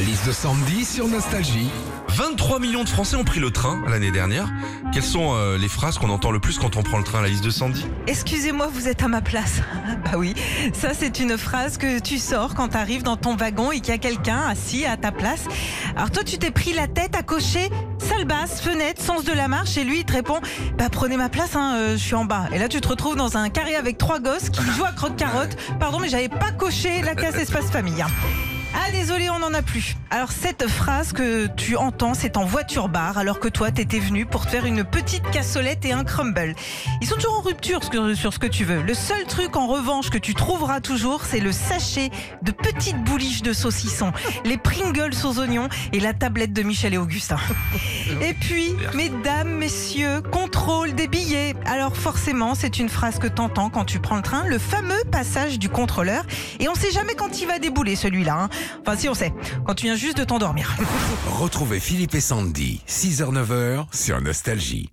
La liste de Sandy sur Nostalgie. 23 millions de Français ont pris le train l'année dernière. Quelles sont euh, les phrases qu'on entend le plus quand on prend le train à la liste de Sandy? Excusez-moi, vous êtes à ma place. bah oui, ça c'est une phrase que tu sors quand tu arrives dans ton wagon et qu'il y a quelqu'un assis à ta place. Alors toi, tu t'es pris la tête à cocher salle basse, fenêtre, sens de la marche et lui il te répond bah prenez ma place, hein, euh, je suis en bas. Et là tu te retrouves dans un carré avec trois gosses qui jouent à croque-carotte. Pardon, mais j'avais pas coché la case espace famille. Ah désolé, on n'en a plus. Alors cette phrase que tu entends, c'est en voiture bar, alors que toi t'étais venu pour te faire une petite cassolette et un crumble. Ils sont toujours en rupture sur, ce que tu veux. Le seul truc en revanche que tu trouveras toujours, c'est le sachet de petites bouliches de saucisson, les Pringles aux oignons et la tablette de Michel et Augustin. Et puis, mesdames, messieurs, contrôle des Alors forcément, c'est une phrase que t'entends quand tu prends le train, le fameux passage du contrôleur. Et on sait jamais quand il va débouler celui-là. hein. Enfin si on sait, quand tu viens juste de t'endormir. Retrouvez Philippe et Sandy, 6h-9h sur Nostalgie.